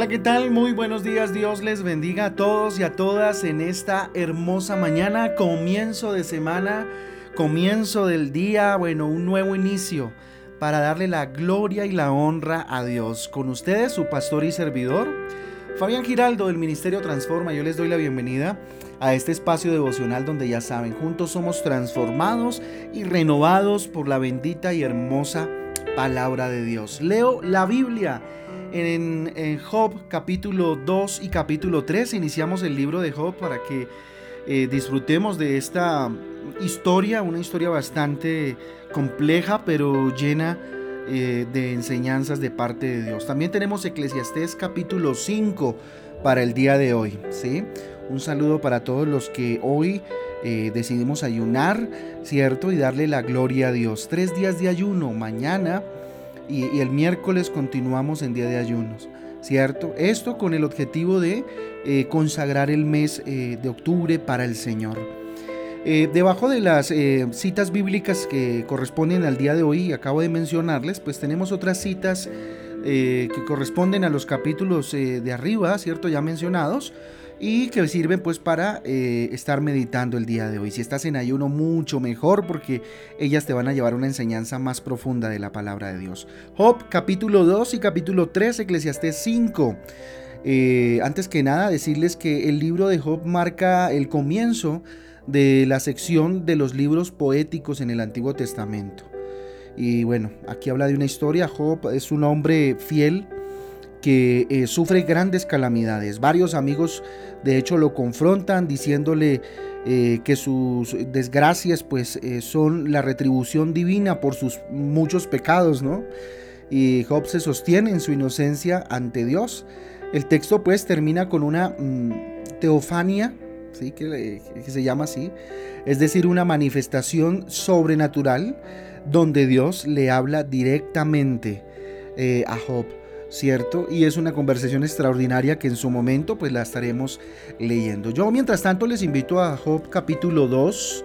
Hola, ¿qué tal? Muy buenos días. Dios les bendiga a todos y a todas en esta hermosa mañana, comienzo de semana, comienzo del día, bueno, un nuevo inicio para darle la gloria y la honra a Dios. Con ustedes, su pastor y servidor, Fabián Giraldo del Ministerio Transforma. Yo les doy la bienvenida a este espacio devocional donde ya saben, juntos somos transformados y renovados por la bendita y hermosa palabra de Dios. Leo la Biblia en, Job capítulo 2 y capítulo 3 iniciamos el libro de Job para que eh, disfrutemos de esta historia, una historia bastante compleja pero llena eh, de enseñanzas de parte de Dios. También tenemos Eclesiastés capítulo 5 para el día de hoy. ¿sí? Un saludo para todos los que hoy eh, decidimos ayunar, ¿cierto? Y darle la gloria a Dios. Tres días de ayuno, mañana y, el miércoles continuamos en día de ayunos, ¿cierto? Esto con el objetivo de eh, consagrar el mes eh, de octubre para el Señor. Eh, debajo de las citas bíblicas que corresponden al día de hoy, acabo de mencionarles, pues tenemos otras citas que corresponden a los capítulos de arriba, ¿cierto? Ya mencionados y que sirven pues para eh, estar meditando el día de hoy. Si estás en ayuno, mucho mejor porque ellas te van a llevar una enseñanza más profunda de la palabra de Dios. Job capítulo 2 y capítulo 3, Eclesiastés 5. Eh, antes que nada, decirles que el libro de Job marca el comienzo de la sección de los libros poéticos en el Antiguo Testamento. Y bueno, aquí habla de una historia. Job es un hombre fiel que eh, sufre grandes calamidades. Varios amigos de hecho lo confrontan diciéndole eh, que sus desgracias pues eh, son la retribución divina por sus muchos pecados, ¿no? Y Job se sostiene en su inocencia ante Dios. El texto pues termina con una mm, teofania, ¿sí? Que, se llama así, es decir, una manifestación sobrenatural donde Dios le habla directamente a Job. ¿Cierto? Y es una conversación extraordinaria que en su momento pues la estaremos leyendo. Yo mientras tanto les invito a Job capítulo 2.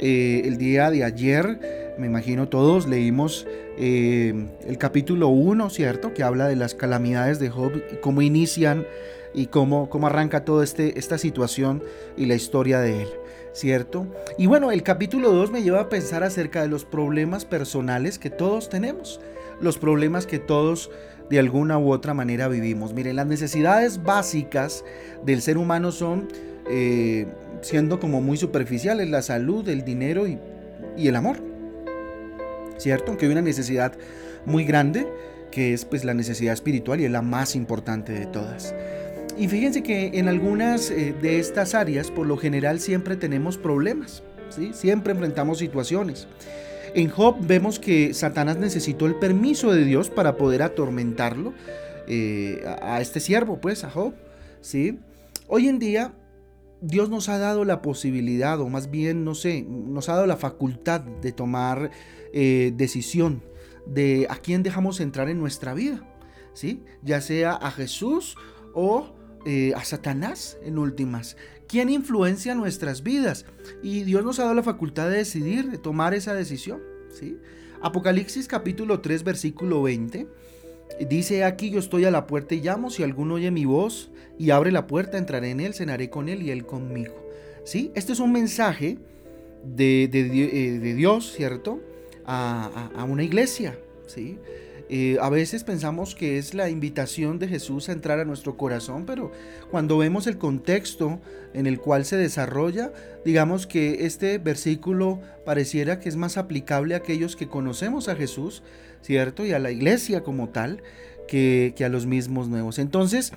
Eh, el día de ayer, me imagino todos leímos eh, el capítulo 1, ¿cierto? Que habla de las calamidades de Job y cómo inician y cómo, cómo arranca toda este, esta situación y la historia de él. ¿Cierto? Y bueno, el capítulo 2 me lleva a pensar acerca de los problemas personales que todos tenemos, los problemas que todos de alguna u otra manera vivimos. Miren, las necesidades básicas del ser humano son, eh, siendo como muy superficiales, la salud, el dinero y, el amor. ¿Cierto? Aunque hay una necesidad muy grande, que es pues la necesidad espiritual y es la más importante de todas. Y fíjense que en algunas eh, de estas áreas, por lo general, siempre tenemos problemas, ¿sí? Siempre enfrentamos situaciones. En Job vemos que Satanás necesitó el permiso de Dios para poder atormentarlo eh, a, este siervo, pues, a Job. ¿sí? Hoy en día Dios nos ha dado la posibilidad, o más bien, no sé, nos ha dado la facultad de tomar eh, decisión de a quién dejamos entrar en nuestra vida, ¿sí? Ya sea a Jesús o eh, a Satanás en últimas. ¿Quién influencia nuestras vidas? Y Dios nos ha dado la facultad de decidir, de tomar esa decisión. ¿sí? Apocalipsis capítulo 3 versículo 20 dice aquí yo estoy a la puerta y llamo, si alguno oye mi voz y abre la puerta, entraré en él, cenaré con él y él conmigo. ¿sí? Este es un mensaje de, eh, Dios, ¿cierto? A, a, a una iglesia. ¿sí? Eh, a veces pensamos que es la invitación de Jesús a entrar a nuestro corazón, pero cuando vemos el contexto en el cual se desarrolla, digamos que este versículo pareciera que es más aplicable a aquellos que conocemos a Jesús, ¿cierto? Y a la iglesia como tal, que, que a los mismos nuevos. Entonces,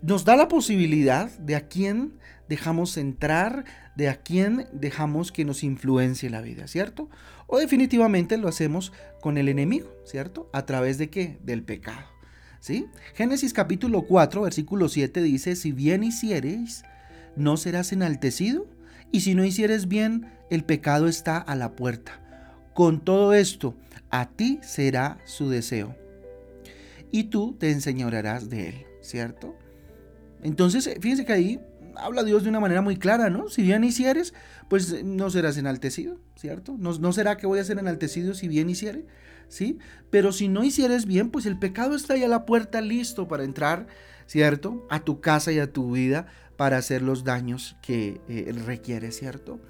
nos da la posibilidad de a quién dejamos entrar, de a quién dejamos que nos influencie la vida, ¿cierto? O definitivamente lo hacemos con el enemigo, ¿cierto? ¿A través de qué? Del pecado. ¿Sí? Génesis capítulo 4, versículo 7 dice, si bien hicieres, no serás enaltecido, y si no hicieres bien, el pecado está a la puerta. Con todo esto, a ti será su deseo, y tú te enseñorearás de él, ¿cierto? Entonces, fíjense que ahí habla Dios de una manera muy clara, ¿no? Si bien hicieres, pues no serás enaltecido, ¿cierto? No, no será que voy a ser enaltecido si bien hiciere, ¿sí? Pero si no hicieres bien, pues el pecado está ahí a la puerta listo para entrar ¿cierto? A tu casa y a tu vida para hacer los daños que eh, requiere, ¿cierto?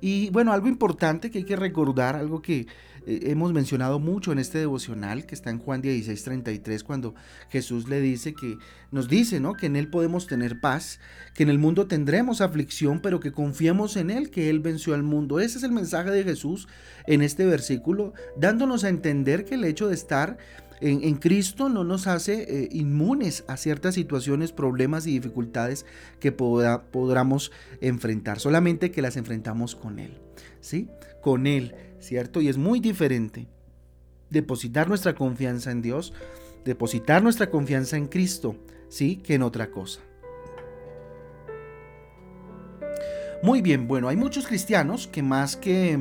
Y bueno, algo importante que hay que recordar, algo que eh, hemos mencionado mucho en este devocional que está en Juan 16, 33, cuando Jesús le dice que nos dice, ¿no? Que en Él podemos tener paz, que en el mundo tendremos aflicción, pero que confiemos en Él, que Él venció al mundo. Ese es el mensaje de Jesús en este versículo, dándonos a entender que el hecho de estar en, Cristo no nos hace eh, inmunes a ciertas situaciones, problemas y dificultades que podamos enfrentar, solamente que las enfrentamos con Él, ¿sí? Con Él, ¿cierto? Y es muy diferente depositar nuestra confianza en Dios, depositar nuestra confianza en Cristo, ¿sí? Que en otra cosa. Muy bien, bueno, hay muchos cristianos que más que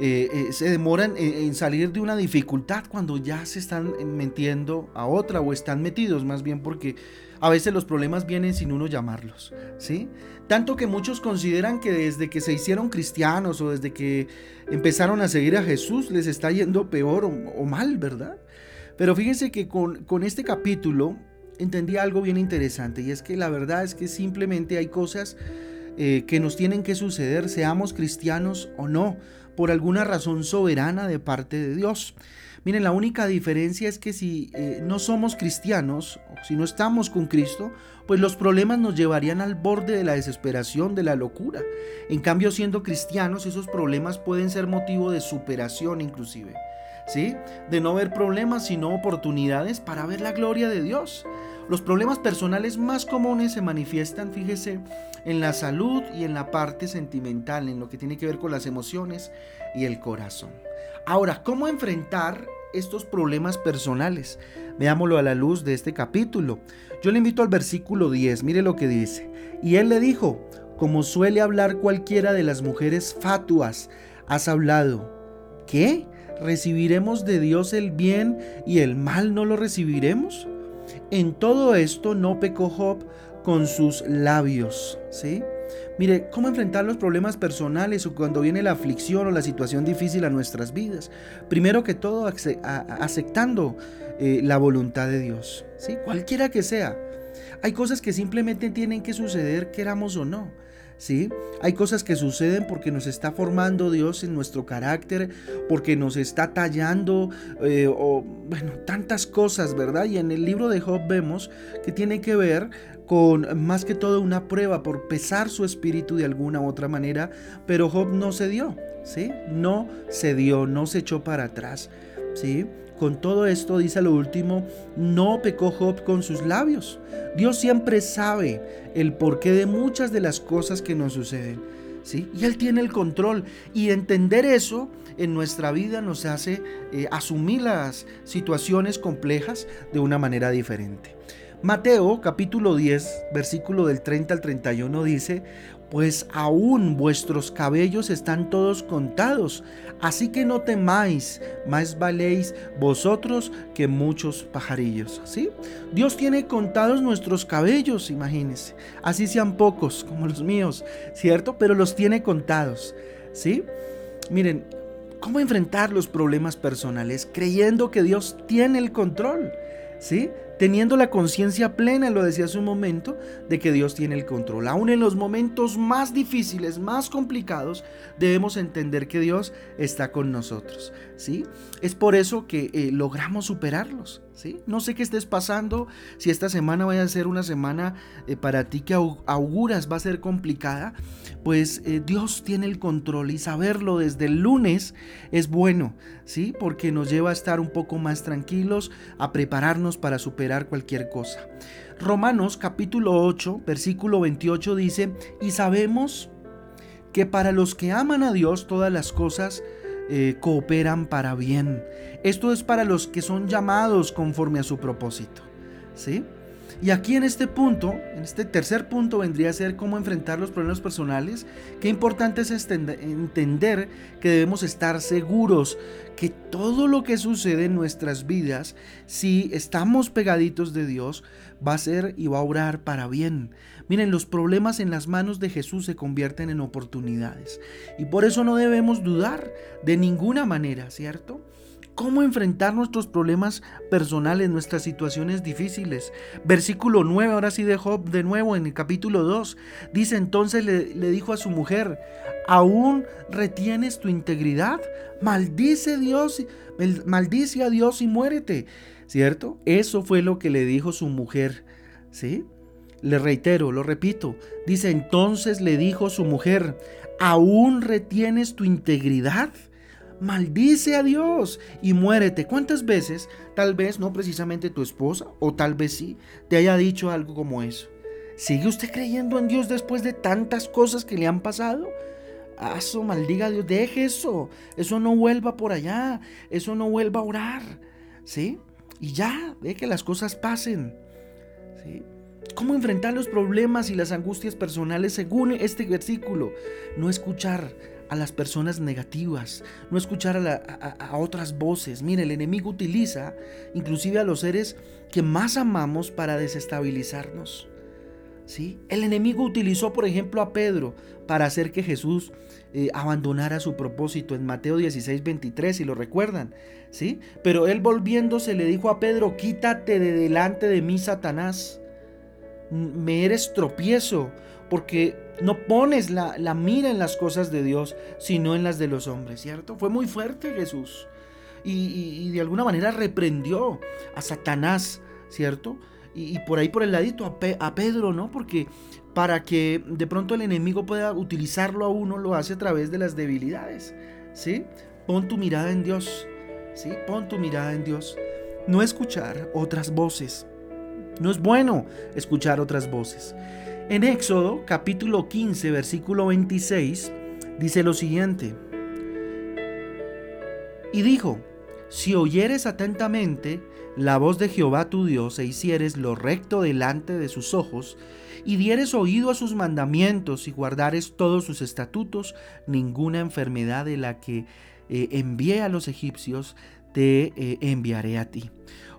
eh, eh, se demoran en, salir de una dificultad cuando ya se están metiendo a otra o están metidos más bien porque a veces los problemas vienen sin uno llamarlos, ¿sí? Tanto que muchos consideran que desde que se hicieron cristianos o desde que empezaron a seguir a Jesús les está yendo peor o, mal, ¿verdad? Pero fíjense que con, con este capítulo entendí algo bien interesante y es que la verdad es que simplemente hay cosas eh, que nos tienen que suceder, seamos cristianos o no, por alguna razón soberana de parte de Dios. Miren, la única diferencia es que si eh, no somos cristianos, si no estamos con Cristo, pues los problemas nos llevarían al borde de la desesperación, de la locura. En cambio, siendo cristianos, esos problemas pueden ser motivo de superación inclusive. ¿Sí? De no ver problemas, sino oportunidades para ver la gloria de Dios. Los problemas personales más comunes se manifiestan, fíjese, en la salud y en la parte sentimental, en lo que tiene que ver con las emociones y el corazón. Ahora, ¿cómo enfrentar estos problemas personales? Veámoslo a la luz de este capítulo. Yo le invito al versículo 10, mire lo que dice. Y él le dijo, como suele hablar cualquiera de las mujeres fatuas, has hablado. ¿Qué? ¿Recibiremos de Dios el bien y el mal no lo recibiremos? En todo esto no pecó Job con sus labios, ¿sí? Mire, ¿cómo enfrentar los problemas personales o cuando viene la aflicción o la situación difícil a nuestras vidas? Primero que todo, aceptando eh, la voluntad de Dios, ¿sí? Cualquiera que sea. Hay cosas que simplemente tienen que suceder, queramos o no. ¿Sí? Hay cosas que suceden porque nos está formando Dios en nuestro carácter, porque nos está tallando, eh, o bueno, tantas cosas, ¿verdad? Y en el libro de Job vemos que tiene que ver con más que todo una prueba por pesar su espíritu de alguna u otra manera, pero Job no se dio, ¿sí? No se dio, no se echó para atrás, ¿sí? Con todo esto, dice lo último, no pecó Job con sus labios. Dios siempre sabe el porqué de muchas de las cosas que nos suceden. ¿sí? Y Él tiene el control. Y entender eso en nuestra vida nos hace eh, asumir las situaciones complejas de una manera diferente. Mateo capítulo 10, versículo del 30 al 31 dice, pues aún vuestros cabellos están todos contados. Así que no temáis, más valéis vosotros que muchos pajarillos. ¿Sí? Dios tiene contados nuestros cabellos, imagínense. Así sean pocos, como los míos, ¿cierto? Pero los tiene contados. ¿Sí? Miren, ¿cómo enfrentar los problemas personales? Creyendo que Dios tiene el control. ¿Sí? Teniendo la conciencia plena, lo decía hace un momento, de que Dios tiene el control. Aún en los momentos más difíciles, más complicados, debemos entender que Dios está con nosotros. ¿sí? Es por eso que eh, logramos superarlos. ¿sí? No sé qué estés pasando, si esta semana vaya a ser una semana eh, para ti que auguras va a ser complicada, pues eh, Dios tiene el control y saberlo desde el lunes es bueno, ¿sí? porque nos lleva a estar un poco más tranquilos, a prepararnos para superar cualquier cosa. Romanos capítulo 8, versículo 28 dice, y sabemos que para los que aman a Dios todas las cosas eh, cooperan para bien. Esto es para los que son llamados conforme a su propósito. ¿Sí? Y aquí en este punto, en este tercer punto, vendría a ser cómo enfrentar los problemas personales. Qué importante es entender que debemos estar seguros que todo lo que sucede en nuestras vidas, si estamos pegaditos de Dios, va a ser y va a obrar para bien. Miren, los problemas en las manos de Jesús se convierten en oportunidades. Y por eso no debemos dudar de ninguna manera, ¿cierto? Cómo enfrentar nuestros problemas personales, nuestras situaciones difíciles. Versículo 9, ahora sí de Job de nuevo en el capítulo 2. Dice entonces le, le dijo a su mujer, ¿aún retienes tu integridad? Maldice Dios, maldice a Dios y muérete. ¿Cierto? Eso fue lo que le dijo su mujer. ¿Sí? Le reitero, lo repito. Dice entonces le dijo su mujer, ¿aún retienes tu integridad? Maldice a Dios y muérete. ¿Cuántas veces, tal vez no precisamente tu esposa, o tal vez sí, te haya dicho algo como eso? ¿Sigue usted creyendo en Dios después de tantas cosas que le han pasado? Eso, maldiga a Dios, deje eso, eso no vuelva por allá, eso no vuelva a orar, ¿sí? Y ya, deje que las cosas pasen. ¿Cómo enfrentar los problemas y las angustias personales según este versículo? No escuchar a las personas negativas, no escuchar a, otras voces. Mire, el enemigo utiliza inclusive a los seres que más amamos para desestabilizarnos. ¿Sí? El enemigo utilizó, por ejemplo, a Pedro para hacer que Jesús eh, abandonara su propósito en Mateo 16, 23, si lo recuerdan. ¿Sí? Pero él volviéndose le dijo a Pedro, quítate de delante de mí, Satanás. Me eres tropiezo, porque no pones la, mira en las cosas de Dios, sino en las de los hombres, ¿cierto? Fue muy fuerte Jesús. Y, de alguna manera reprendió a Satanás, ¿cierto? Y, por ahí por el ladito a, a, Pedro, ¿no? Porque para que de pronto el enemigo pueda utilizarlo a uno, lo hace a través de las debilidades, ¿sí? Pon tu mirada en Dios, ¿sí? Pon tu mirada en Dios. No escuchar otras voces. No es bueno escuchar otras voces. En Éxodo capítulo 15 versículo 26 dice lo siguiente. Y dijo, si oyeres atentamente la voz de Jehová tu Dios e hicieres lo recto delante de sus ojos, y dieres oído a sus mandamientos y guardares todos sus estatutos, ninguna enfermedad de la que eh, envié a los egipcios te eh, enviaré a ti.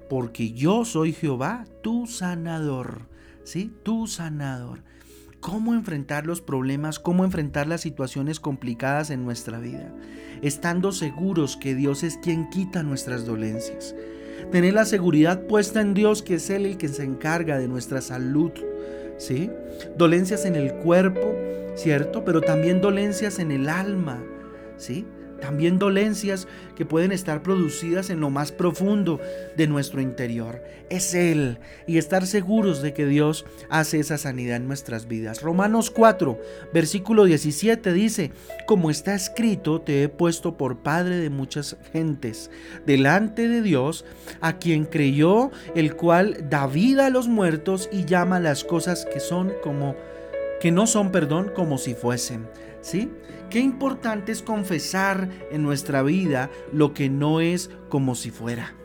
Porque yo soy Jehová, tu sanador. ¿Sí? Tu sanador. Cómo enfrentar los problemas, cómo enfrentar las situaciones complicadas en nuestra vida, estando seguros que Dios es quien quita nuestras dolencias. Tener la seguridad puesta en Dios, que es Él el que se encarga de nuestra salud, ¿sí? Dolencias en el cuerpo, ¿cierto? Pero también dolencias en el alma, ¿sí? También dolencias que pueden estar producidas en lo más profundo de nuestro interior. Es Él y estar seguros de que Dios hace esa sanidad en nuestras vidas. Romanos 4, versículo 17 dice, como está escrito, te he puesto por Padre de muchas gentes, delante de Dios, a quien creyó, el cual da vida a los muertos y llama las cosas que son como que no son, perdón, como si fuesen. ¿Sí? Qué importante es confesar en nuestra vida lo que no es como si fuera.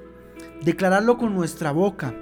Declararlo con nuestra boca.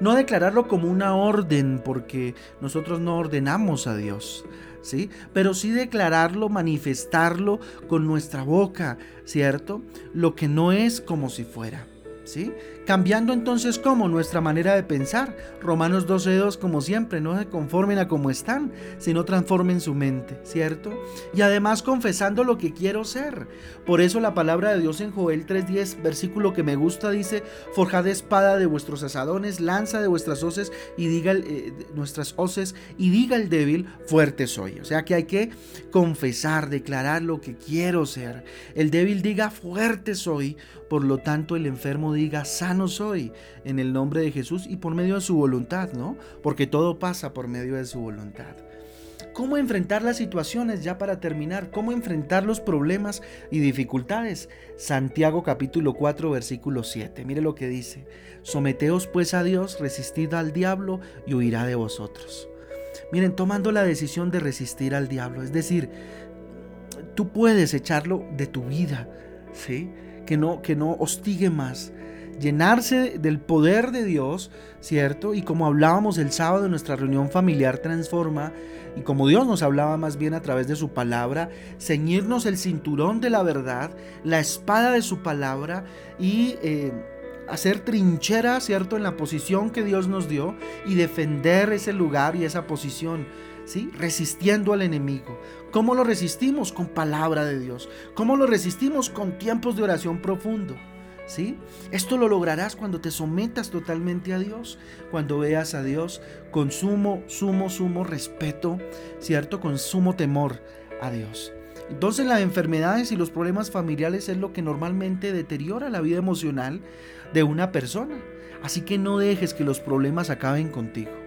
No declararlo como una orden, porque nosotros no ordenamos a Dios. ¿Sí? Pero sí declararlo, manifestarlo con nuestra boca, ¿cierto? Lo que no es como si fuera. ¿sí? Cambiando entonces como nuestra manera de pensar. Romanos 12.2 como siempre, no se conformen a como están, sino transformen su mente, ¿cierto? Y además confesando lo que quiero ser. Por eso la palabra de Dios en Joel 3.10, versículo que me gusta, dice, forjad espada de vuestros asadones, lanza de vuestras hoces y diga eh, nuestras hoces y diga el débil, fuerte soy. O sea que hay que confesar, declarar lo que quiero ser. El débil diga, fuerte soy, por lo tanto el enfermo diga, sano soy en el nombre de Jesús y por medio de su voluntad, ¿no? Porque todo pasa por medio de su voluntad. ¿Cómo enfrentar las situaciones ya para terminar? ¿Cómo enfrentar los problemas y dificultades? Santiago capítulo 4 versículo 7. Mire lo que dice. Someteos pues a Dios, resistid al diablo y huirá de vosotros. Miren, tomando la decisión de resistir al diablo, es decir, tú puedes echarlo de tu vida, ¿sí? Que no, que no hostigue más, llenarse del poder de Dios, ¿cierto? Y como hablábamos el sábado en nuestra reunión familiar Transforma, y como Dios nos hablaba más bien a través de su palabra, ceñirnos el cinturón de la verdad, la espada de su palabra y... Eh, hacer trinchera, ¿cierto?, en la posición que Dios nos dio y defender ese lugar y esa posición, ¿sí? Resistiendo al enemigo. ¿Cómo lo resistimos? Con palabra de Dios. ¿Cómo lo resistimos? Con tiempos de oración profundo. Esto lo lograrás cuando te sometas totalmente a Dios, cuando veas a Dios con sumo, sumo, sumo respeto, ¿cierto? Con sumo temor a Dios. Entonces las enfermedades y los problemas familiares es lo que normalmente deteriora la vida emocional de una persona. Así que no dejes que los problemas acaben contigo.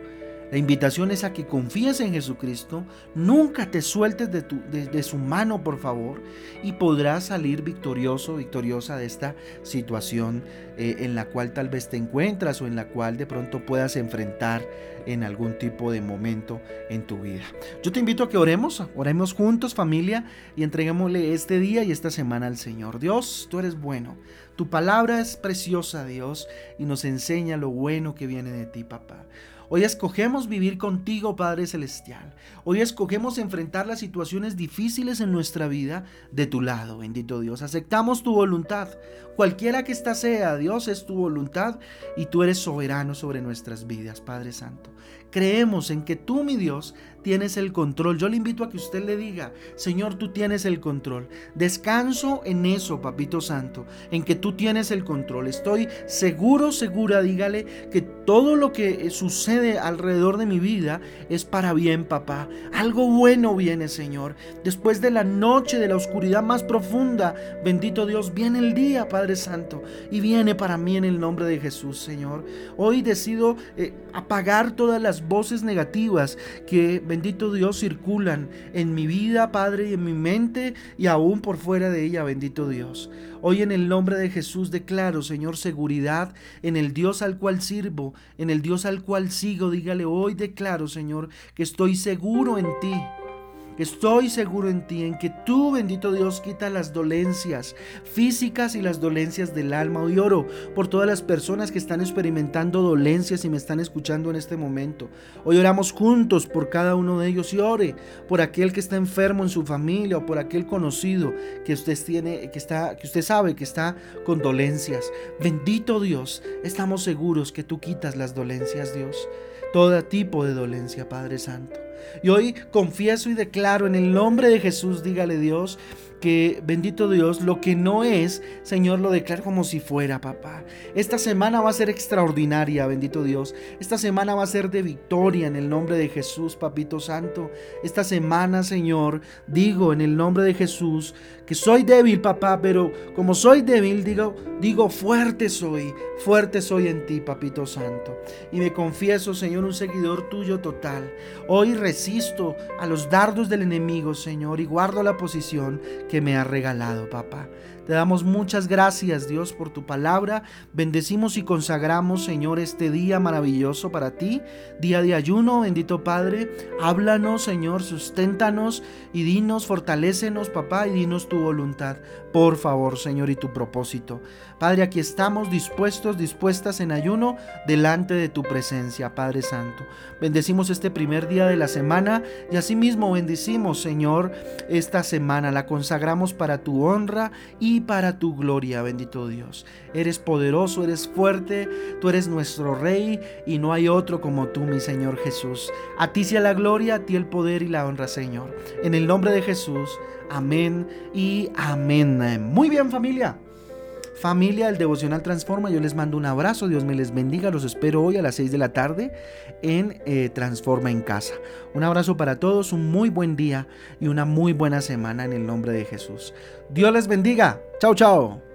La invitación es a que confíes en Jesucristo, nunca te sueltes de, su mano, por favor, y podrás salir victorioso, victoriosa de esta situación eh, en la cual tal vez te encuentras o en la cual de pronto puedas enfrentar en algún tipo de momento en tu vida. Yo te invito a que oremos, oremos juntos familia y entreguémosle este día y esta semana al Señor. Dios, tú eres bueno, tu palabra es preciosa Dios y nos enseña lo bueno que viene de ti, papá. Hoy escogemos vivir contigo, Padre Celestial. Hoy escogemos enfrentar las situaciones difíciles en nuestra vida de tu lado, bendito Dios. Aceptamos tu voluntad. Cualquiera que ésta sea, Dios es tu voluntad y tú eres soberano sobre nuestras vidas, Padre Santo. Creemos en que tú, mi Dios, tienes el control. Yo le invito a que usted le diga, Señor, tú tienes el control. Descanso en eso, Papito Santo, en que tú tienes el control. Estoy seguro, segura, dígale, que todo lo que sucede alrededor de mi vida es para bien, papá. Algo bueno viene, Señor. Después de la noche, de la oscuridad más profunda, bendito Dios, viene el día, Padre Santo, y viene para mí en el nombre de Jesús, Señor. Hoy decido eh, apagar todas las voces negativas que bendito Dios, circulan en mi vida, Padre, y en mi mente y aún por fuera de ella, bendito Dios. Hoy en el nombre de Jesús declaro, Señor, seguridad en el Dios al cual sirvo, en el Dios al cual sigo. Dígale, hoy declaro, Señor, que estoy seguro en ti Estoy seguro en ti, en que tú, bendito Dios, quita las dolencias físicas y las dolencias del alma. Hoy oro por todas las personas que están experimentando dolencias y me están escuchando en este momento. Hoy oramos juntos por cada uno de ellos y ore por aquel que está enfermo en su familia o por aquel conocido que usted tiene, que está, que usted sabe que está con dolencias. Bendito Dios, estamos seguros que tú quitas las dolencias, Dios. Todo tipo de dolencia, Padre Santo. Y hoy confieso y declaro en el nombre de Jesús, dígale Dios, que bendito Dios, lo que no es, Señor, lo declaro como si fuera, papá. Esta semana va a ser extraordinaria, bendito Dios. Esta semana va a ser de victoria en el nombre de Jesús, papito santo. Esta semana, Señor, digo en el nombre de Jesús que soy débil, papá, pero como soy débil, digo, digo fuerte soy, fuerte soy en ti, papito santo. Y me confieso, Señor, un seguidor tuyo total. Hoy resisto a los dardos del enemigo, Señor, y guardo la posición que me ha regalado, papá. Te damos muchas gracias, Dios, por tu palabra. Bendecimos y consagramos, Señor, este día maravilloso para ti, día de ayuno, bendito Padre. Háblanos, Señor, susténtanos y dinos, fortalécenos, papá, y dinos tu voluntad. Por favor, Señor, y tu propósito. Padre, aquí estamos dispuestos, dispuestas en ayuno delante de tu presencia, Padre Santo. Bendecimos este primer día de la semana y asimismo bendecimos, Señor, esta semana. La consagramos para tu honra para tu gloria, bendito Dios. Eres poderoso, eres fuerte, tú eres nuestro Rey y no hay otro como tú, mi Señor Jesús. A ti sea la gloria, a ti el poder y la honra, Señor. En el nombre de Jesús, amén y amén. Muy bien familia. Familia del Devocional Transforma, yo les mando un abrazo, Dios me les bendiga, los espero hoy a las 6 de la tarde en eh, Transforma en Casa. Un abrazo para todos, un muy buen día y una muy buena semana en el nombre de Jesús. Dios les bendiga, chao chao.